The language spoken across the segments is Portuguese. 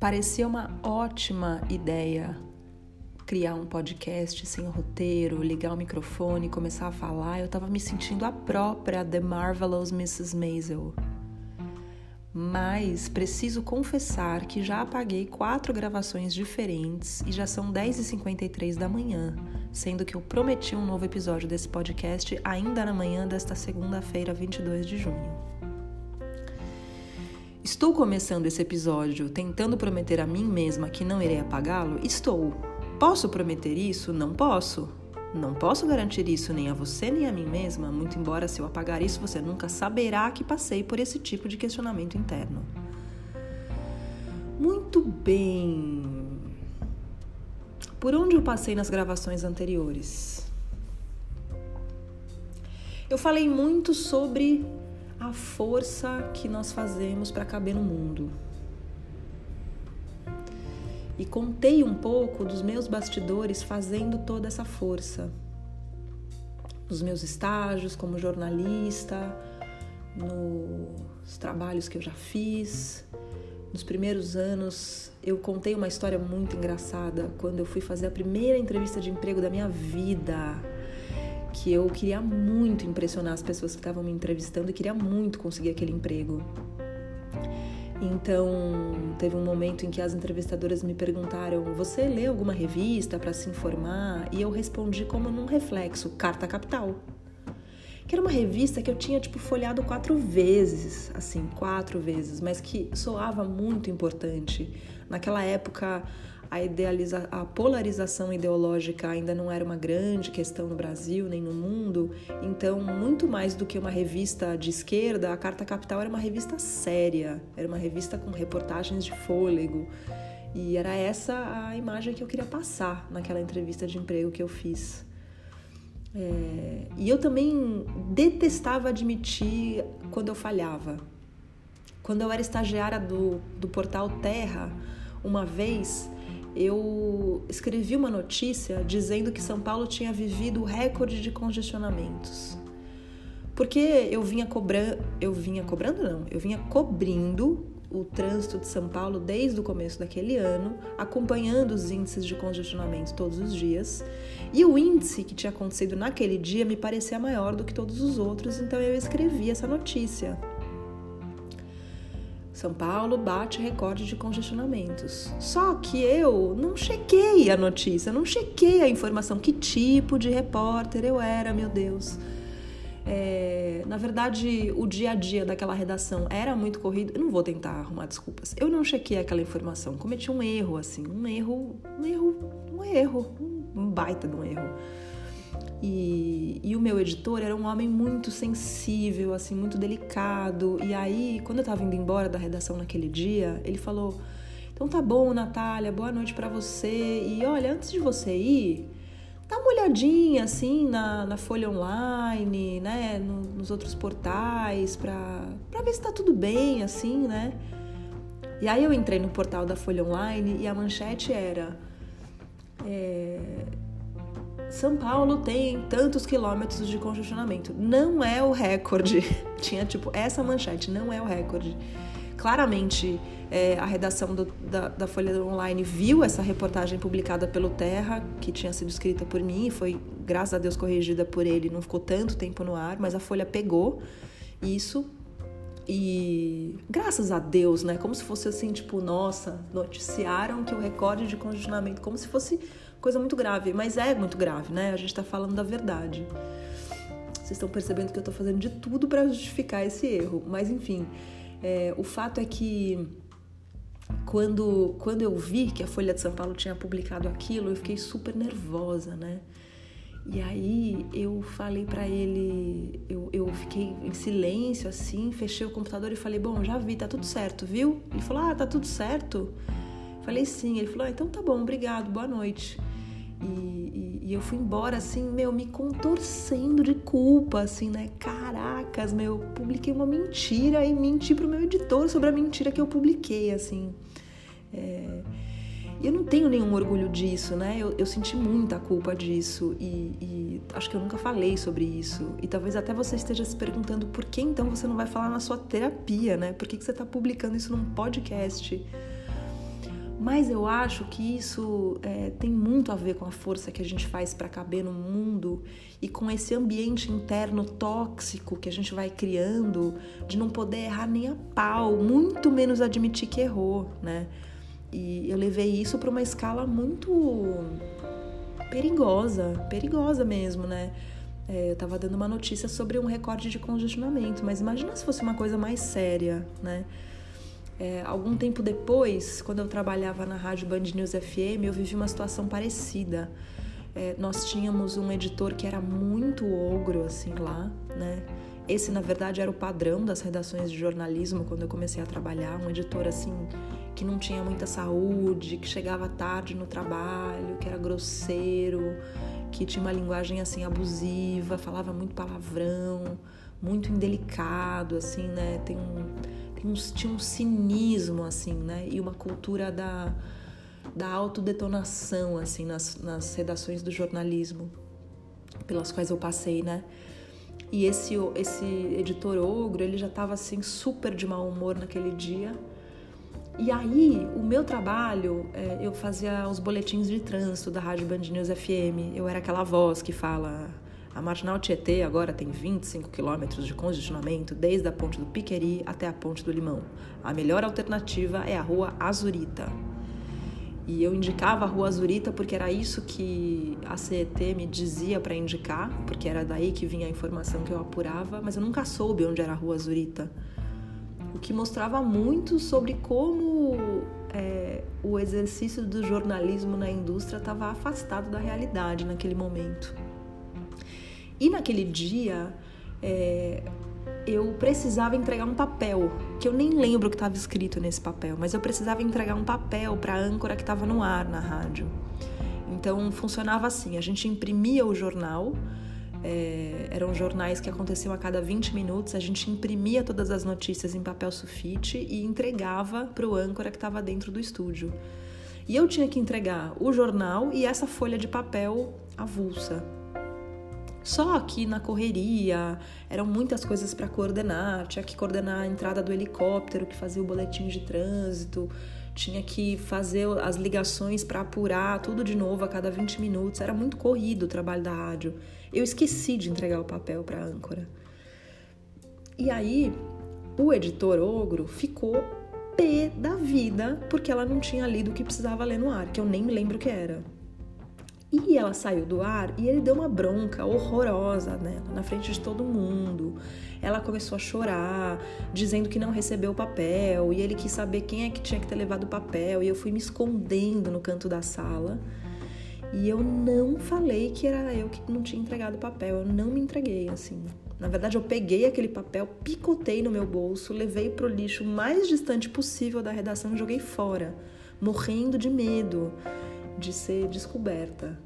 Parecia uma ótima ideia criar um podcast sem roteiro, ligar o microfone, começar a falar. Eu estava me sentindo a própria The Marvelous Mrs. Maisel. Mas preciso confessar que já apaguei quatro gravações diferentes e já são 10h53 da manhã, sendo que eu prometi um novo episódio desse podcast ainda na manhã desta segunda-feira, 22 de junho. Estou começando esse episódio tentando prometer a mim mesma que não irei apagá-lo? Estou. Posso prometer isso? Não posso. Não posso garantir isso nem a você nem a mim mesma, muito embora se eu apagar isso você nunca saberá que passei por esse tipo de questionamento interno. Muito bem. Por onde eu passei nas gravações anteriores? Eu falei muito sobre a força que nós fazemos para caber no mundo. E contei um pouco dos meus bastidores fazendo toda essa força. Nos meus estágios como jornalista, nos trabalhos que eu já fiz. Nos primeiros anos, eu contei uma história muito engraçada quando eu fui fazer a primeira entrevista de emprego da minha vida que eu queria muito impressionar as pessoas que estavam me entrevistando e queria muito conseguir aquele emprego. Então, teve um momento em que as entrevistadoras me perguntaram: "Você lê alguma revista para se informar?" E eu respondi como num reflexo: Carta Capital. Que era uma revista que eu tinha tipo folhado quatro vezes, assim, quatro vezes, mas que soava muito importante. Naquela época, a, idealiza a polarização ideológica ainda não era uma grande questão no Brasil nem no mundo, então, muito mais do que uma revista de esquerda, a Carta Capital era uma revista séria, era uma revista com reportagens de fôlego. E era essa a imagem que eu queria passar naquela entrevista de emprego que eu fiz. É, e eu também detestava admitir quando eu falhava. Quando eu era estagiária do, do portal Terra, uma vez eu escrevi uma notícia dizendo que São Paulo tinha vivido o recorde de congestionamentos. Porque eu vinha cobrando, eu vinha cobrando não, eu vinha cobrindo o trânsito de São Paulo desde o começo daquele ano, acompanhando os índices de congestionamento todos os dias. E o índice que tinha acontecido naquele dia me parecia maior do que todos os outros, então eu escrevi essa notícia. São Paulo bate recorde de congestionamentos. Só que eu não chequei a notícia, não chequei a informação, que tipo de repórter eu era, meu Deus. É, na verdade, o dia a dia daquela redação era muito corrido. Eu não vou tentar arrumar desculpas. Eu não chequei aquela informação, cometi um erro, assim, um erro, um erro, um erro, um baita de um erro. E, e, o meu editor era um homem muito sensível, assim, muito delicado. E aí, quando eu tava indo embora da redação naquele dia, ele falou: Então tá bom, Natália, boa noite para você. E olha, antes de você ir, dá uma olhadinha, assim, na, na Folha Online, né, no, nos outros portais, pra, pra ver se tá tudo bem, assim, né. E aí eu entrei no portal da Folha Online e a manchete era. É, são Paulo tem tantos quilômetros de congestionamento. Não é o recorde. Tinha tipo essa manchete, não é o recorde. Claramente, é, a redação do, da, da, Folha Online viu essa reportagem publicada pelo Terra, que tinha sido escrita por mim, e foi, graças a Deus, corrigida por ele, não ficou tanto tempo no ar, mas a Folha pegou isso e graças a Deus, né? Como se fosse assim, tipo, nossa, noticiaram que o recorde de congestionamento, como se fosse coisa muito grave, mas é muito grave, né? A gente tá falando da verdade. Vocês estão percebendo que eu tô fazendo de tudo para justificar esse erro, mas enfim, é, o fato é que quando, quando eu vi que a Folha de São Paulo tinha publicado aquilo, eu fiquei super nervosa, né? E aí eu falei para ele, eu, eu fiquei em silêncio assim, fechei o computador e falei: Bom, já vi, tá tudo certo, viu? Ele falou: Ah, tá tudo certo? Falei sim. Ele falou: ah, Então tá bom, obrigado, boa noite. E, e, e, eu fui embora assim, meu, me contorcendo de culpa, assim, né? Caracas, meu, publiquei uma mentira e menti pro meu editor sobre a mentira que eu publiquei, assim. É... E eu não tenho nenhum orgulho disso, né? Eu, eu senti muita culpa disso e, e, acho que eu nunca falei sobre isso. E talvez até você esteja se perguntando por que então você não vai falar na sua terapia, né? Por que, que você está publicando isso num podcast? Mas eu acho que isso é, tem muito a ver com a força que a gente faz para caber no mundo e com esse ambiente interno tóxico que a gente vai criando de não poder errar nem a pau, muito menos admitir que errou, né? E eu levei isso para uma escala muito perigosa, perigosa mesmo, né? É, eu estava dando uma notícia sobre um recorde de congestionamento, mas imagina se fosse uma coisa mais séria, né? É, algum tempo depois, quando eu trabalhava na rádio Band News FM, eu vivi uma situação parecida. É, nós tínhamos um editor que era muito ogro, assim, lá, né? Esse, na verdade, era o padrão das redações de jornalismo quando eu comecei a trabalhar. Um editor, assim, que não tinha muita saúde, que chegava tarde no trabalho, que era grosseiro, que tinha uma linguagem, assim, abusiva, falava muito palavrão, muito indelicado, assim, né? Tem um tem um, tinha um cinismo, assim, né? E uma cultura da, da autodetonação, assim, nas, nas redações do jornalismo pelas quais eu passei, né? E esse, esse editor ogro, ele já estava assim super de mau humor naquele dia. E aí, o meu trabalho, é, eu fazia os boletins de trânsito da Rádio Band News FM. Eu era aquela voz que fala a Marginal Tietê agora tem 25 quilômetros de congestionamento desde a ponte do Piqueri até a ponte do Limão. A melhor alternativa é a rua Azurita. E eu indicava a rua Azurita porque era isso que a CET me dizia para indicar, porque era daí que vinha a informação que eu apurava, mas eu nunca soube onde era a rua Azurita. O que mostrava muito sobre como é, o exercício do jornalismo na indústria estava afastado da realidade naquele momento. E naquele dia é, eu precisava entregar um papel, que eu nem lembro o que estava escrito nesse papel, mas eu precisava entregar um papel para a âncora que estava no ar na rádio. Então funcionava assim: a gente imprimia o jornal. É, eram jornais que aconteciam a cada 20 minutos, a gente imprimia todas as notícias em papel sulfite e entregava para o âncora que estava dentro do estúdio. E eu tinha que entregar o jornal e essa folha de papel avulsa. Só que na correria eram muitas coisas para coordenar, tinha que coordenar a entrada do helicóptero que fazia o boletim de trânsito, tinha que fazer as ligações para apurar tudo de novo a cada 20 minutos, era muito corrido o trabalho da rádio. Eu esqueci de entregar o papel para a âncora. E aí, o editor ogro ficou pé da vida porque ela não tinha lido o que precisava ler no ar, que eu nem lembro o que era. E ela saiu do ar e ele deu uma bronca horrorosa nela, na frente de todo mundo. Ela começou a chorar, dizendo que não recebeu o papel, e ele quis saber quem é que tinha que ter levado o papel, e eu fui me escondendo no canto da sala. E eu não falei que era eu que não tinha entregado o papel, eu não me entreguei assim. Na verdade, eu peguei aquele papel, picotei no meu bolso, levei para o lixo mais distante possível da redação e joguei fora, morrendo de medo de ser descoberta.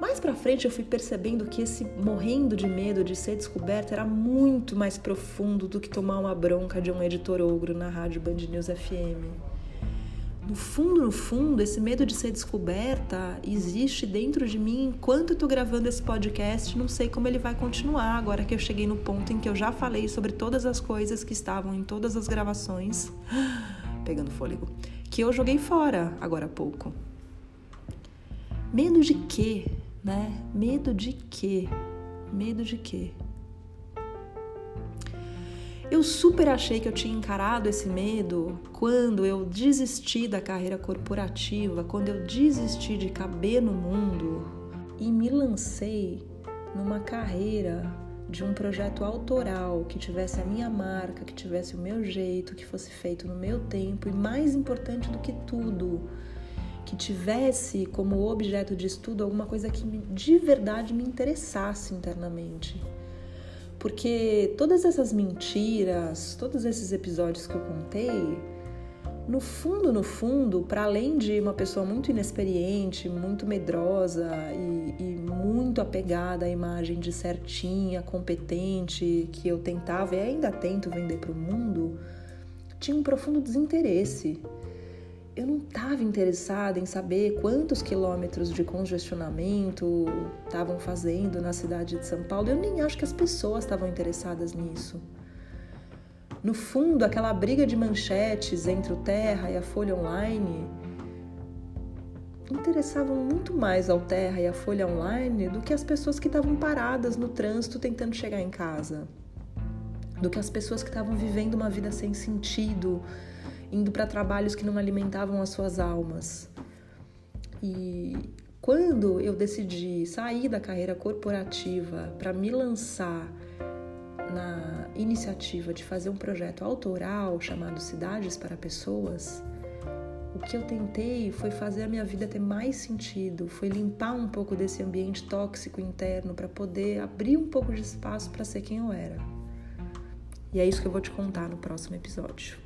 Mais para frente eu fui percebendo que esse morrendo de medo de ser descoberta era muito mais profundo do que tomar uma bronca de um editor ogro na rádio Band News FM. No fundo, no fundo, esse medo de ser descoberta existe dentro de mim enquanto eu tô gravando esse podcast. Não sei como ele vai continuar agora que eu cheguei no ponto em que eu já falei sobre todas as coisas que estavam em todas as gravações. Pegando fôlego que eu joguei fora agora há pouco. Medo de quê, né? Medo de quê? Medo de quê? Eu super achei que eu tinha encarado esse medo quando eu desisti da carreira corporativa, quando eu desisti de caber no mundo e me lancei numa carreira de um projeto autoral que tivesse a minha marca, que tivesse o meu jeito, que fosse feito no meu tempo e mais importante do que tudo, que tivesse como objeto de estudo alguma coisa que de verdade me interessasse internamente. Porque todas essas mentiras, todos esses episódios que eu contei, no fundo, no fundo, para além de uma pessoa muito inexperiente, muito medrosa e, e, muito apegada à imagem de certinha, competente, que eu tentava e ainda tento vender para o mundo, tinha um profundo desinteresse. Eu não estava interessada em saber quantos quilômetros de congestionamento estavam fazendo na cidade de São Paulo. Eu nem acho que as pessoas estavam interessadas nisso. No fundo, aquela briga de manchetes entre o Terra e a Folha Online interessavam muito mais ao Terra e à Folha Online do que as pessoas que estavam paradas no trânsito tentando chegar em casa, do que as pessoas que estavam vivendo uma vida sem sentido, indo para trabalhos que não alimentavam as suas almas. E quando eu decidi sair da carreira corporativa para me lançar na iniciativa de fazer um projeto autoral chamado Cidades para Pessoas, o que eu tentei foi fazer a minha vida ter mais sentido, foi limpar um pouco desse ambiente tóxico interno para poder abrir um pouco de espaço para ser quem eu era. E é isso que eu vou te contar no próximo episódio.